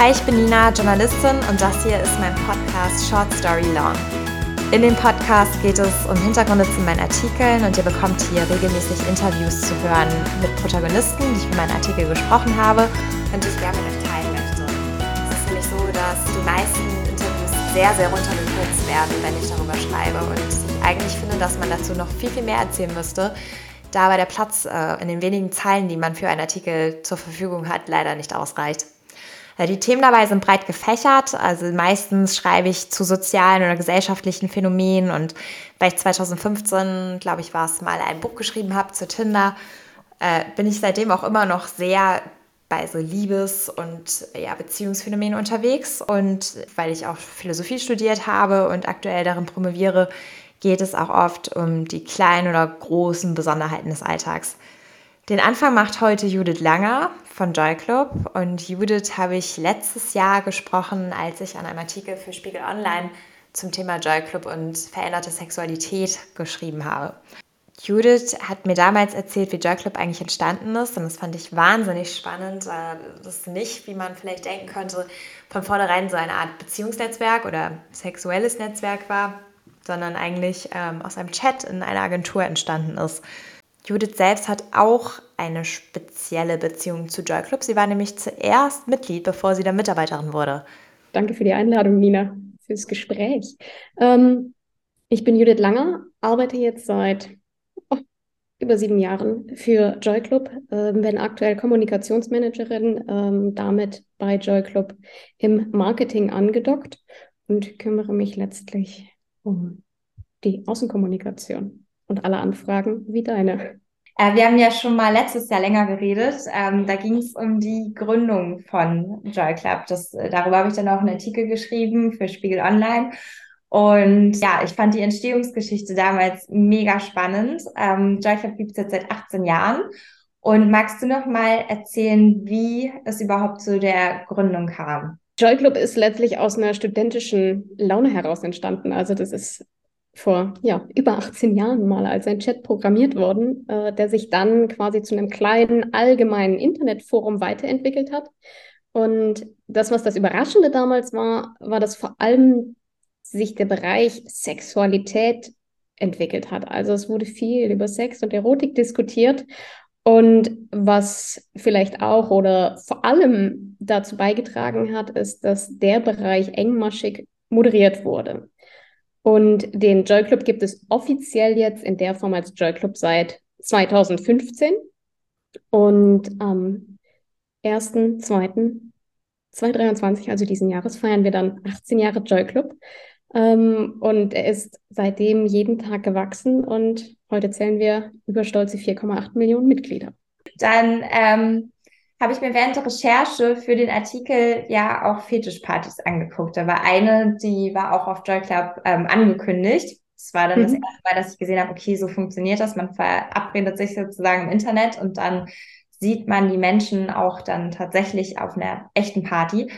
Hi, ich bin Nina, Journalistin und das hier ist mein Podcast Short Story Long. In dem Podcast geht es um Hintergründe zu meinen Artikeln und ihr bekommt hier regelmäßig Interviews zu hören mit Protagonisten, die ich für meinen Artikel gesprochen habe und die ich gerne mit euch teilen möchte. Es ist nämlich so, dass die meisten Interviews sehr, sehr runtergekürzt werden, wenn ich darüber schreibe und ich eigentlich finde, dass man dazu noch viel, viel mehr erzählen müsste, da aber der Platz äh, in den wenigen Zeilen, die man für einen Artikel zur Verfügung hat, leider nicht ausreicht. Die Themen dabei sind breit gefächert. Also meistens schreibe ich zu sozialen oder gesellschaftlichen Phänomenen und weil ich 2015, glaube ich, war es mal ein Buch geschrieben habe zu Tinder, äh, bin ich seitdem auch immer noch sehr bei so Liebes- und ja, Beziehungsphänomenen unterwegs. Und weil ich auch Philosophie studiert habe und aktuell darin promoviere, geht es auch oft um die kleinen oder großen Besonderheiten des Alltags. Den Anfang macht heute Judith Langer von Joy Club und Judith habe ich letztes Jahr gesprochen, als ich an einem Artikel für Spiegel Online zum Thema Joy Club und veränderte Sexualität geschrieben habe. Judith hat mir damals erzählt, wie Joy Club eigentlich entstanden ist und das fand ich wahnsinnig spannend. Das ist nicht, wie man vielleicht denken könnte, von vornherein so eine Art Beziehungsnetzwerk oder sexuelles Netzwerk war, sondern eigentlich ähm, aus einem Chat in einer Agentur entstanden ist. Judith selbst hat auch eine spezielle Beziehung zu Joy Club. Sie war nämlich zuerst Mitglied, bevor sie dann Mitarbeiterin wurde. Danke für die Einladung, Nina, fürs Gespräch. Ähm, ich bin Judith Langer, arbeite jetzt seit oh, über sieben Jahren für Joy Club, äh, bin aktuell Kommunikationsmanagerin, ähm, damit bei Joy Club im Marketing angedockt und kümmere mich letztlich um die Außenkommunikation und alle Anfragen wie deine. Äh, wir haben ja schon mal letztes Jahr länger geredet. Ähm, da ging es um die Gründung von Joy Club. Das, äh, darüber habe ich dann auch einen Artikel geschrieben für Spiegel Online. Und ja, ich fand die Entstehungsgeschichte damals mega spannend. Ähm, Joy Club gibt es jetzt seit 18 Jahren. Und magst du noch mal erzählen, wie es überhaupt zu der Gründung kam? Joy Club ist letztlich aus einer studentischen Laune heraus entstanden. Also das ist vor ja, über 18 Jahren mal als ein Chat programmiert worden, äh, der sich dann quasi zu einem kleinen allgemeinen Internetforum weiterentwickelt hat. Und das, was das Überraschende damals war, war, dass vor allem sich der Bereich Sexualität entwickelt hat. Also es wurde viel über Sex und Erotik diskutiert. Und was vielleicht auch oder vor allem dazu beigetragen hat, ist, dass der Bereich engmaschig moderiert wurde. Und den Joy Club gibt es offiziell jetzt in der Form als Joy Club seit 2015. Und am 1.2.2023, also diesen Jahres, feiern wir dann 18 Jahre Joy Club. Ähm, und er ist seitdem jeden Tag gewachsen und heute zählen wir über stolze 4,8 Millionen Mitglieder. Dann ähm, habe ich mir während der Recherche für den Artikel ja auch Fetischpartys angeguckt. Da war eine, die war auch auf Joy Club ähm, angekündigt. Das war dann mhm. das erste Mal, dass ich gesehen habe, okay, so funktioniert das. Man verabredet sich sozusagen im Internet und dann sieht man die Menschen auch dann tatsächlich auf einer echten Party.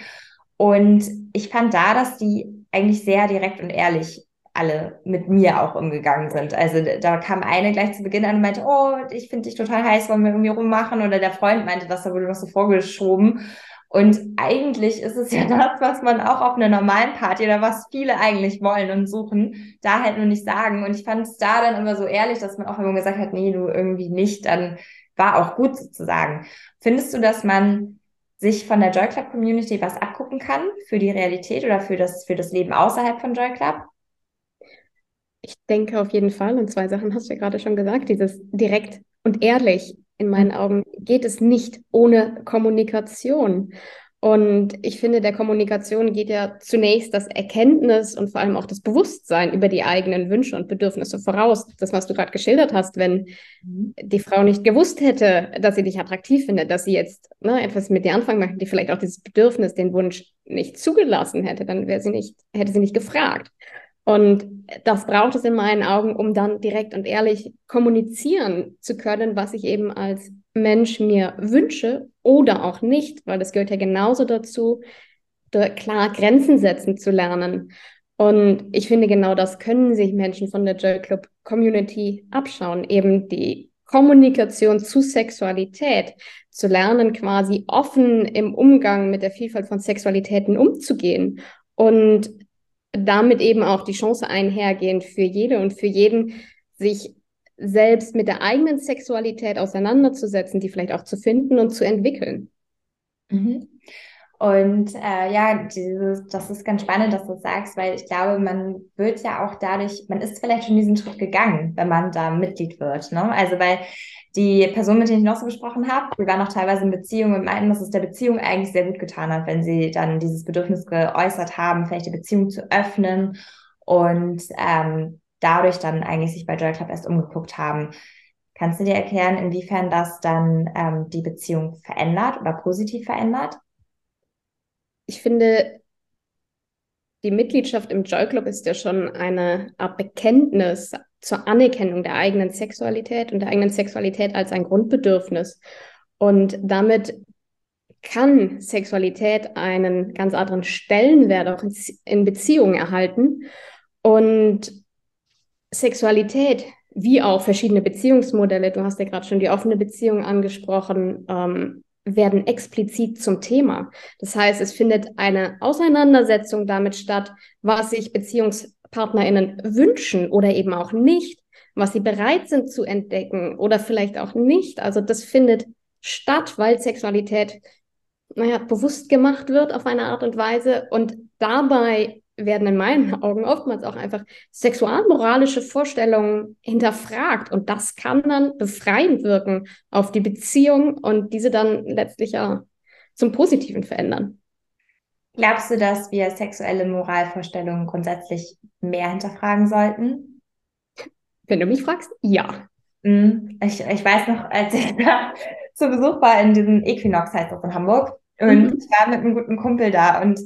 Und ich fand da, dass die eigentlich sehr direkt und ehrlich alle mit mir auch umgegangen sind. Also da kam eine gleich zu Beginn an und meinte, oh, ich finde dich total heiß, wollen wir irgendwie rummachen? Oder der Freund meinte, das da wurde noch so vorgeschoben. Und eigentlich ist es ja das, was man auch auf einer normalen Party oder was viele eigentlich wollen und suchen, da halt nur nicht sagen. Und ich fand es da dann immer so ehrlich, dass man auch, man gesagt hat, nee, du irgendwie nicht, dann war auch gut sozusagen. Findest du, dass man sich von der Joy Club Community was abgucken kann für die Realität oder für das, für das Leben außerhalb von Joy Club? Ich denke auf jeden Fall, und zwei Sachen hast du ja gerade schon gesagt, dieses direkt und ehrlich in meinen mhm. Augen geht es nicht ohne Kommunikation. Und ich finde, der Kommunikation geht ja zunächst das Erkenntnis und vor allem auch das Bewusstsein über die eigenen Wünsche und Bedürfnisse voraus. Das, was du gerade geschildert hast, wenn mhm. die Frau nicht gewusst hätte, dass sie dich attraktiv findet, dass sie jetzt ne, etwas mit dir anfangen möchte, die vielleicht auch dieses Bedürfnis, den Wunsch nicht zugelassen hätte, dann wäre sie nicht, hätte sie nicht gefragt. Und das braucht es in meinen Augen, um dann direkt und ehrlich kommunizieren zu können, was ich eben als Mensch mir wünsche oder auch nicht, weil das gehört ja genauso dazu, da klar Grenzen setzen zu lernen. Und ich finde, genau das können sich Menschen von der Joy Club Community abschauen, eben die Kommunikation zu Sexualität, zu lernen, quasi offen im Umgang mit der Vielfalt von Sexualitäten umzugehen und damit eben auch die Chance einhergehend für jede und für jeden, sich selbst mit der eigenen Sexualität auseinanderzusetzen, die vielleicht auch zu finden und zu entwickeln. Mhm. Und äh, ja, dieses, das ist ganz spannend, dass du sagst, weil ich glaube, man wird ja auch dadurch, man ist vielleicht schon diesen Schritt gegangen, wenn man da Mitglied wird. Ne? Also weil die Person, mit denen ich noch so gesprochen habe, waren auch teilweise in Beziehung und meinten, dass es der Beziehung eigentlich sehr gut getan hat, wenn sie dann dieses Bedürfnis geäußert haben, vielleicht die Beziehung zu öffnen und ähm, dadurch dann eigentlich sich bei Joy Club erst umgeguckt haben. Kannst du dir erklären, inwiefern das dann ähm, die Beziehung verändert oder positiv verändert? Ich finde, die Mitgliedschaft im Joy Club ist ja schon eine Art Bekenntnis zur Anerkennung der eigenen Sexualität und der eigenen Sexualität als ein Grundbedürfnis. Und damit kann Sexualität einen ganz anderen Stellenwert auch in Beziehungen erhalten. Und Sexualität, wie auch verschiedene Beziehungsmodelle, du hast ja gerade schon die offene Beziehung angesprochen, ähm, werden explizit zum Thema. Das heißt, es findet eine Auseinandersetzung damit statt, was sich BeziehungspartnerInnen wünschen oder eben auch nicht, was sie bereit sind zu entdecken oder vielleicht auch nicht. Also das findet statt, weil Sexualität naja, bewusst gemacht wird auf eine Art und Weise und dabei werden in meinen Augen oftmals auch einfach sexualmoralische Vorstellungen hinterfragt. Und das kann dann befreiend wirken auf die Beziehung und diese dann letztlich ja zum Positiven verändern. Glaubst du, dass wir sexuelle Moralvorstellungen grundsätzlich mehr hinterfragen sollten? Wenn du mich fragst, ja. Hm, ich, ich weiß noch, als ich da zu Besuch war in diesem Equinox, heißt das in Hamburg, und mhm. ich war mit einem guten Kumpel da und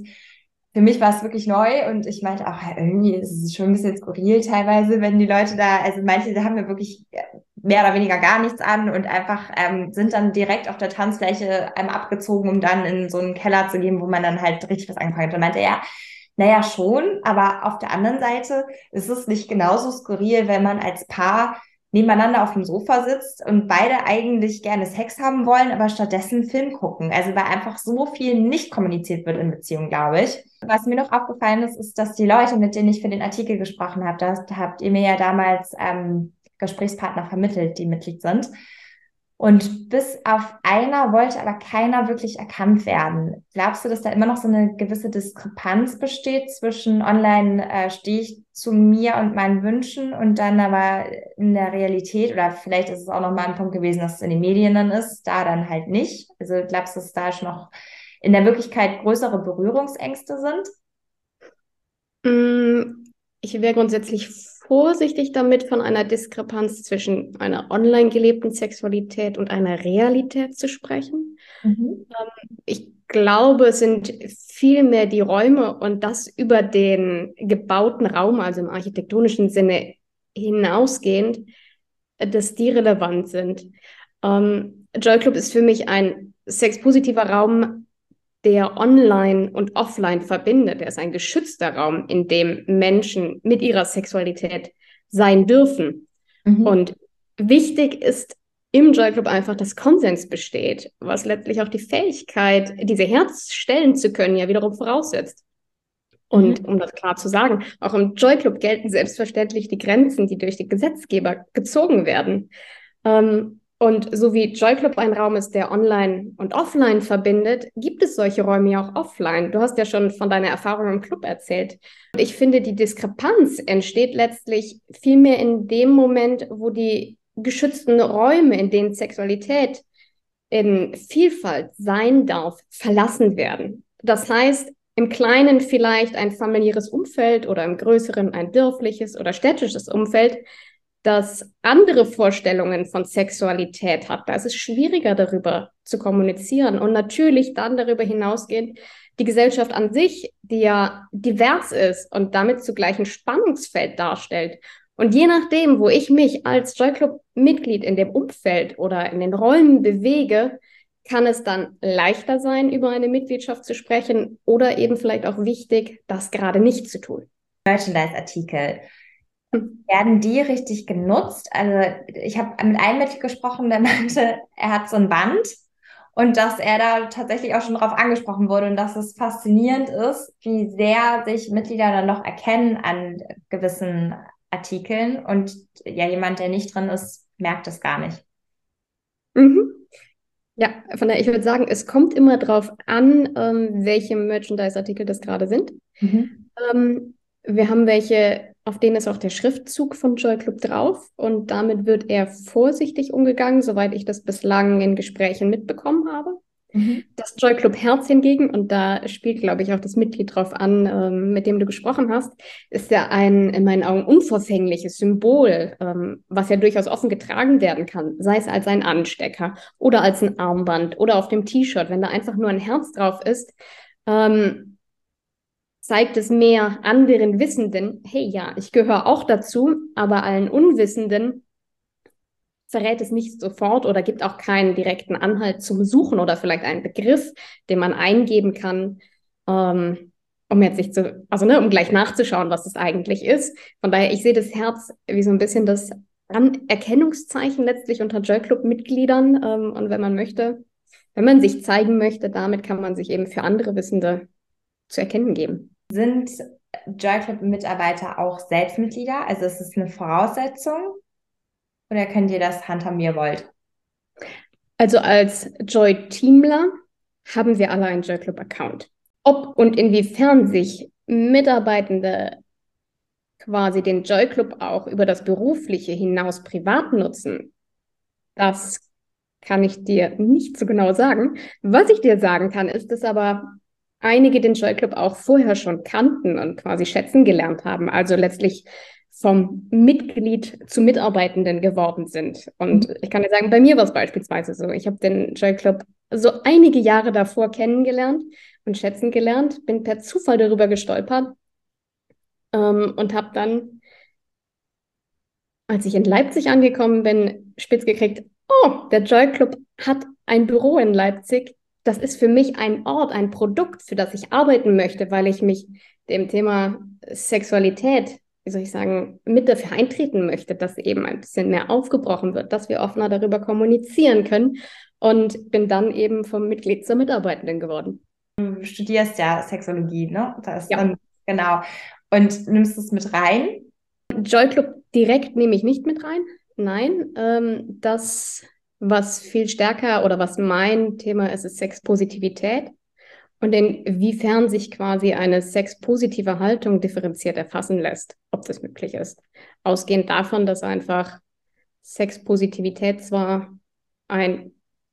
für mich war es wirklich neu und ich meinte auch, irgendwie ist es schon ein bisschen skurril teilweise, wenn die Leute da, also manche da haben ja wirklich mehr oder weniger gar nichts an und einfach ähm, sind dann direkt auf der Tanzfläche einmal abgezogen, um dann in so einen Keller zu gehen, wo man dann halt richtig was angefangen hat. Und meinte er, naja, schon, aber auf der anderen Seite ist es nicht genauso skurril, wenn man als Paar nebeneinander auf dem Sofa sitzt und beide eigentlich gerne Sex haben wollen, aber stattdessen Film gucken. Also weil einfach so viel nicht kommuniziert wird in Beziehungen, glaube ich. Was mir noch aufgefallen ist, ist, dass die Leute, mit denen ich für den Artikel gesprochen habe, da habt ihr mir ja damals ähm, Gesprächspartner vermittelt, die Mitglied sind. Und bis auf einer wollte aber keiner wirklich erkannt werden. Glaubst du, dass da immer noch so eine gewisse Diskrepanz besteht zwischen online äh, stehe ich zu mir und meinen Wünschen und dann aber in der Realität oder vielleicht ist es auch noch mal ein Punkt gewesen, dass es in den Medien dann ist, da dann halt nicht. Also glaubst du, dass da schon noch in der Wirklichkeit größere Berührungsängste sind? Mm, ich wäre grundsätzlich vorsichtig damit, von einer Diskrepanz zwischen einer online gelebten Sexualität und einer Realität zu sprechen. Mhm. Ähm, ich glaube, es sind vielmehr die Räume und das über den gebauten Raum, also im architektonischen Sinne hinausgehend, dass die relevant sind. Ähm, Joy Club ist für mich ein sexpositiver Raum, der online und offline verbindet. Er ist ein geschützter Raum, in dem Menschen mit ihrer Sexualität sein dürfen. Mhm. Und wichtig ist im Joy Club einfach, dass Konsens besteht, was letztlich auch die Fähigkeit, diese Herz stellen zu können, ja wiederum voraussetzt. Und mhm. um das klar zu sagen, auch im Joy Club gelten selbstverständlich die Grenzen, die durch die Gesetzgeber gezogen werden. Ähm, und so wie Joy Club ein Raum ist, der online und offline verbindet, gibt es solche Räume ja auch offline. Du hast ja schon von deiner Erfahrung im Club erzählt. Ich finde, die Diskrepanz entsteht letztlich vielmehr in dem Moment, wo die geschützten Räume, in denen Sexualität in Vielfalt sein darf, verlassen werden. Das heißt, im Kleinen vielleicht ein familiäres Umfeld oder im Größeren ein dörfliches oder städtisches Umfeld das andere Vorstellungen von Sexualität hat. Da ist es schwieriger darüber zu kommunizieren und natürlich dann darüber hinausgehend die Gesellschaft an sich, die ja divers ist und damit zugleich ein Spannungsfeld darstellt. Und je nachdem, wo ich mich als Joy Club Mitglied in dem Umfeld oder in den Räumen bewege, kann es dann leichter sein, über eine Mitgliedschaft zu sprechen oder eben vielleicht auch wichtig, das gerade nicht zu tun. Merchandise-Artikel Werden die richtig genutzt? Also ich habe mit einem Mitglied gesprochen, der meinte, er hat so ein Band und dass er da tatsächlich auch schon drauf angesprochen wurde und dass es faszinierend ist, wie sehr sich Mitglieder dann noch erkennen an gewissen Artikeln und ja, jemand, der nicht drin ist, merkt es gar nicht. Mhm. Ja, von daher, ich würde sagen, es kommt immer drauf an, ähm, welche Merchandise-Artikel das gerade sind. Mhm. Ähm, wir haben welche, auf denen ist auch der Schriftzug von Joy Club drauf und damit wird eher vorsichtig umgegangen, soweit ich das bislang in Gesprächen mitbekommen habe. Mhm. Das Joy Club Herz hingegen, und da spielt, glaube ich, auch das Mitglied drauf an, ähm, mit dem du gesprochen hast, ist ja ein in meinen Augen unverfängliches Symbol, ähm, was ja durchaus offen getragen werden kann, sei es als ein Anstecker oder als ein Armband oder auf dem T-Shirt, wenn da einfach nur ein Herz drauf ist. Ähm, zeigt es mehr anderen Wissenden, hey ja, ich gehöre auch dazu, aber allen Unwissenden verrät es nicht sofort oder gibt auch keinen direkten Anhalt zum Suchen oder vielleicht einen Begriff, den man eingeben kann, ähm, um jetzt nicht zu, also ne, um gleich nachzuschauen, was es eigentlich ist. Von daher, ich sehe das Herz wie so ein bisschen das Erkennungszeichen letztlich unter Joy Club Mitgliedern. Ähm, und wenn man möchte, wenn man sich zeigen möchte, damit kann man sich eben für andere Wissende zu erkennen geben. Sind Joy Club Mitarbeiter auch Selbstmitglieder? Also ist es eine Voraussetzung? Oder könnt ihr das handhaben, wie ihr wollt? Also als Joy-Teamler haben wir alle einen Joy Club-Account. Ob und inwiefern sich Mitarbeitende quasi den Joy Club auch über das Berufliche hinaus privat nutzen, das kann ich dir nicht so genau sagen. Was ich dir sagen kann, ist, dass aber einige den Joy Club auch vorher schon kannten und quasi schätzen gelernt haben. Also letztlich vom Mitglied zu Mitarbeitenden geworden sind. Und mhm. ich kann dir sagen, bei mir war es beispielsweise so. Ich habe den Joy Club so einige Jahre davor kennengelernt und schätzen gelernt, bin per Zufall darüber gestolpert ähm, und habe dann, als ich in Leipzig angekommen bin, spitz gekriegt, oh, der Joy Club hat ein Büro in Leipzig. Das ist für mich ein Ort, ein Produkt, für das ich arbeiten möchte, weil ich mich dem Thema Sexualität wie soll ich sagen, mit dafür eintreten möchte, dass eben ein bisschen mehr aufgebrochen wird, dass wir offener darüber kommunizieren können und bin dann eben vom Mitglied zur Mitarbeitenden geworden. Du studierst ja Sexologie, ne? Das ja. Dann, genau. Und nimmst es mit rein? Joy Club direkt nehme ich nicht mit rein. Nein, ähm, das, was viel stärker oder was mein Thema ist, ist Sexpositivität. Und inwiefern sich quasi eine sexpositive Haltung differenziert erfassen lässt, ob das möglich ist. Ausgehend davon, dass einfach Sexpositivität zwar ein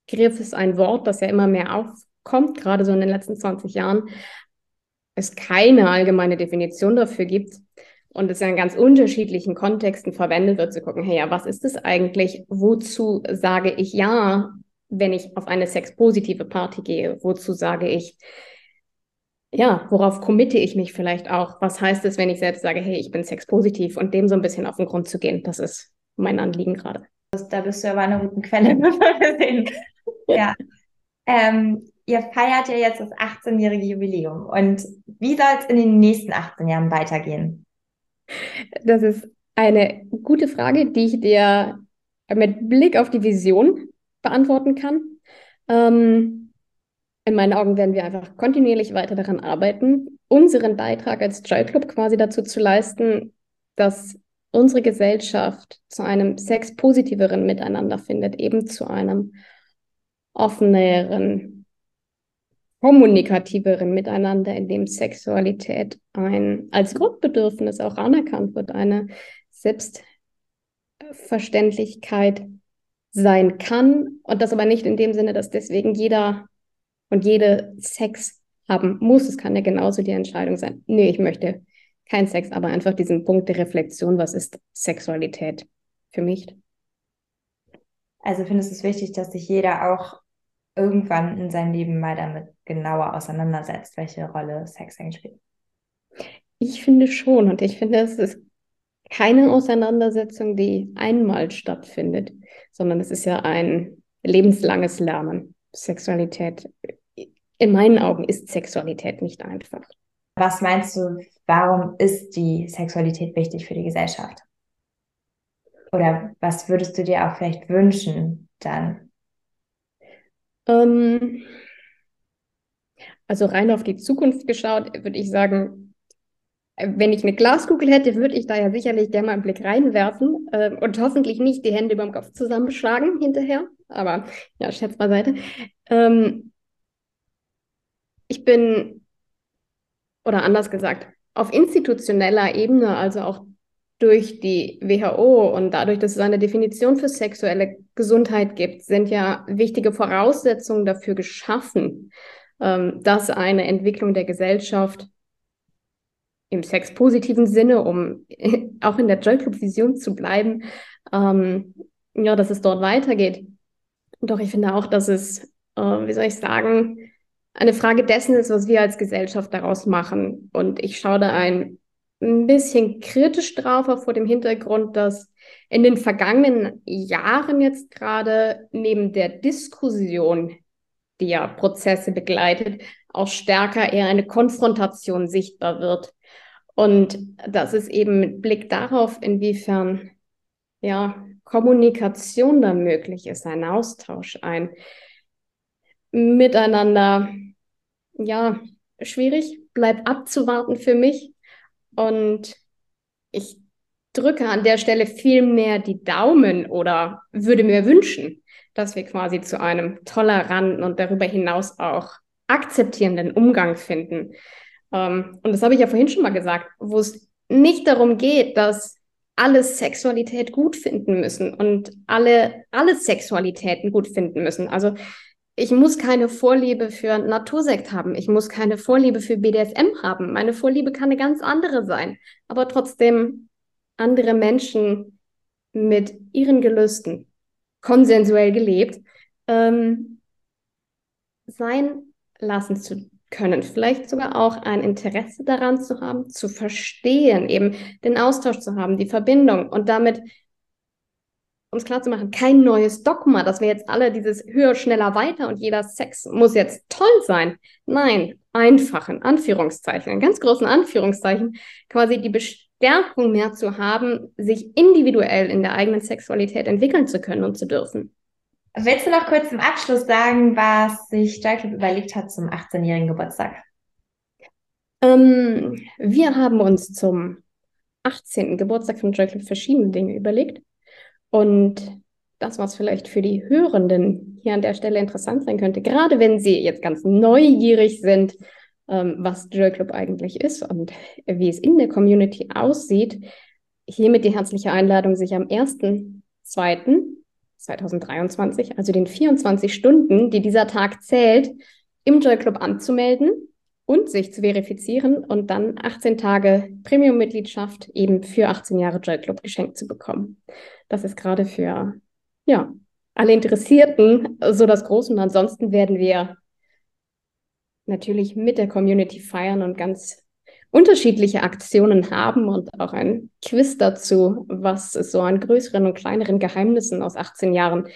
Griff ist, ein Wort, das ja immer mehr aufkommt, gerade so in den letzten 20 Jahren, es keine allgemeine Definition dafür gibt und es in ganz unterschiedlichen Kontexten verwendet wird, zu gucken, hey, ja, was ist das eigentlich? Wozu sage ich ja? wenn ich auf eine sexpositive Party gehe? Wozu sage ich, ja, worauf committe ich mich vielleicht auch? Was heißt es, wenn ich selbst sage, hey, ich bin sexpositiv und dem so ein bisschen auf den Grund zu gehen? Das ist mein Anliegen gerade. Da bist du aber eine gute Quelle, wir sehen. Ja. Ähm, ihr feiert ja jetzt das 18-jährige Jubiläum. Und wie soll es in den nächsten 18 Jahren weitergehen? Das ist eine gute Frage, die ich dir mit Blick auf die Vision beantworten kann. Ähm, in meinen Augen werden wir einfach kontinuierlich weiter daran arbeiten, unseren Beitrag als Joy Club quasi dazu zu leisten, dass unsere Gesellschaft zu einem sexpositiveren Miteinander findet, eben zu einem offeneren, kommunikativeren Miteinander, in dem Sexualität ein, als Grundbedürfnis auch anerkannt wird, eine Selbstverständlichkeit sein kann und das aber nicht in dem Sinne, dass deswegen jeder und jede Sex haben muss. Es kann ja genauso die Entscheidung sein, nee, ich möchte kein Sex, aber einfach diesen Punkt der Reflexion, was ist Sexualität für mich? Also findest du es wichtig, dass sich jeder auch irgendwann in seinem Leben mal damit genauer auseinandersetzt, welche Rolle Sex eigentlich spielt? Ich finde schon und ich finde, es ist keine Auseinandersetzung, die einmal stattfindet, sondern es ist ja ein lebenslanges Lernen. Sexualität, in meinen Augen ist Sexualität nicht einfach. Was meinst du, warum ist die Sexualität wichtig für die Gesellschaft? oder was würdest du dir auch vielleicht wünschen dann? Ähm, also rein auf die Zukunft geschaut, würde ich sagen, wenn ich eine Glaskugel hätte, würde ich da ja sicherlich gerne mal einen Blick reinwerfen äh, und hoffentlich nicht die Hände über dem Kopf zusammenschlagen hinterher. Aber ja, Scherz beiseite. Ähm, ich bin, oder anders gesagt, auf institutioneller Ebene, also auch durch die WHO und dadurch, dass es eine Definition für sexuelle Gesundheit gibt, sind ja wichtige Voraussetzungen dafür geschaffen, ähm, dass eine Entwicklung der Gesellschaft im sexpositiven Sinne, um auch in der Joy Club Vision zu bleiben, ähm, ja, dass es dort weitergeht. Doch ich finde auch, dass es, äh, wie soll ich sagen, eine Frage dessen ist, was wir als Gesellschaft daraus machen. Und ich schaue da ein ein bisschen kritisch drauf, auch vor dem Hintergrund, dass in den vergangenen Jahren jetzt gerade neben der Diskussion, die ja Prozesse begleitet, auch stärker eher eine Konfrontation sichtbar wird. Und das ist eben mit Blick darauf, inwiefern ja, Kommunikation da möglich ist, ein Austausch, ein Miteinander, ja, schwierig, bleibt abzuwarten für mich. Und ich drücke an der Stelle viel mehr die Daumen oder würde mir wünschen, dass wir quasi zu einem toleranten und darüber hinaus auch akzeptierenden Umgang finden. Ähm, und das habe ich ja vorhin schon mal gesagt, wo es nicht darum geht, dass alle Sexualität gut finden müssen und alle, alle Sexualitäten gut finden müssen. Also ich muss keine Vorliebe für Natursekt haben. Ich muss keine Vorliebe für BDSM haben. Meine Vorliebe kann eine ganz andere sein. Aber trotzdem andere Menschen mit ihren Gelüsten konsensuell gelebt ähm, sein lassen zu können. Vielleicht sogar auch ein Interesse daran zu haben, zu verstehen, eben den Austausch zu haben, die Verbindung und damit um es klar zu machen, kein neues Dogma, dass wir jetzt alle dieses höher, schneller, weiter und jeder Sex muss jetzt toll sein. Nein, einfach in Anführungszeichen, in ganz großen Anführungszeichen, quasi die Bestärkung mehr zu haben, sich individuell in der eigenen Sexualität entwickeln zu können und zu dürfen. Willst du noch kurz zum Abschluss sagen, was sich Joyclub überlegt hat zum 18-jährigen Geburtstag? Ähm, wir haben uns zum 18. Geburtstag von Joyclub verschiedene Dinge überlegt. Und das, was vielleicht für die Hörenden hier an der Stelle interessant sein könnte, gerade wenn sie jetzt ganz neugierig sind, ähm, was Joy Club eigentlich ist und wie es in der Community aussieht, hiermit die herzliche Einladung, sich am 1.2.2023, also den 24 Stunden, die dieser Tag zählt, im Joy Club anzumelden und sich zu verifizieren und dann 18 Tage Premium-Mitgliedschaft eben für 18 Jahre Joy Club geschenkt zu bekommen. Das ist gerade für ja, alle Interessierten so das Große. Und ansonsten werden wir natürlich mit der Community feiern und ganz unterschiedliche Aktionen haben und auch ein Quiz dazu, was es so an größeren und kleineren Geheimnissen aus 18 Jahren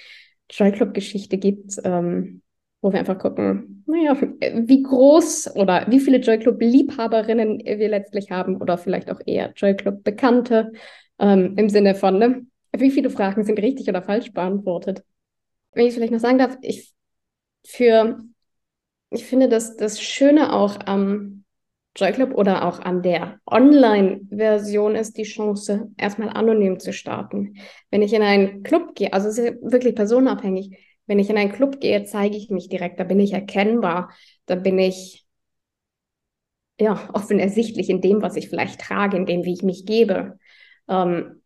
Joy Club Geschichte gibt, ähm, wo wir einfach gucken, naja, wie groß oder wie viele Joy Club Liebhaberinnen wir letztlich haben oder vielleicht auch eher Joy Club Bekannte ähm, im Sinne von, ne, wie viele Fragen sind richtig oder falsch beantwortet? Wenn ich vielleicht noch sagen darf, ich für ich finde, dass das Schöne auch am Joy Club oder auch an der Online-Version ist die Chance, erstmal anonym zu starten. Wenn ich in einen Club gehe, also es ist wirklich personenabhängig, wenn ich in einen Club gehe, zeige ich mich direkt, da bin ich erkennbar, da bin ich ja offen ersichtlich in dem, was ich vielleicht trage, in dem, wie ich mich gebe. Ähm,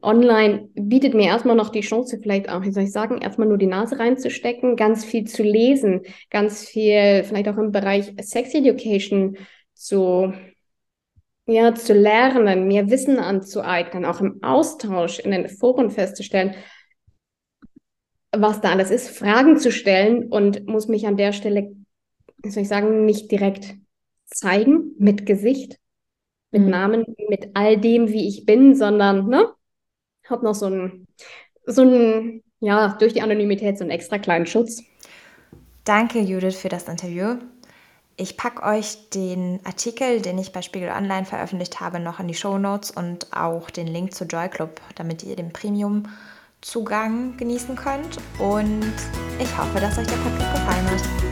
online bietet mir erstmal noch die Chance, vielleicht auch, wie soll ich sagen, erstmal nur die Nase reinzustecken, ganz viel zu lesen, ganz viel, vielleicht auch im Bereich Sex Education zu, ja, zu lernen, mir Wissen anzueignen, auch im Austausch in den Foren festzustellen, was da alles ist, Fragen zu stellen und muss mich an der Stelle, soll ich sagen, nicht direkt zeigen mit Gesicht, mit mhm. Namen, mit all dem, wie ich bin, sondern ne, habe noch so ein, so ein, ja, durch die Anonymität so einen extra kleinen Schutz. Danke, Judith, für das Interview. Ich packe euch den Artikel, den ich bei Spiegel Online veröffentlicht habe, noch in die Show Notes und auch den Link zu Joy Club, damit ihr den Premium Zugang genießen könnt. Und ich hoffe, dass euch der Podcast gefallen hat.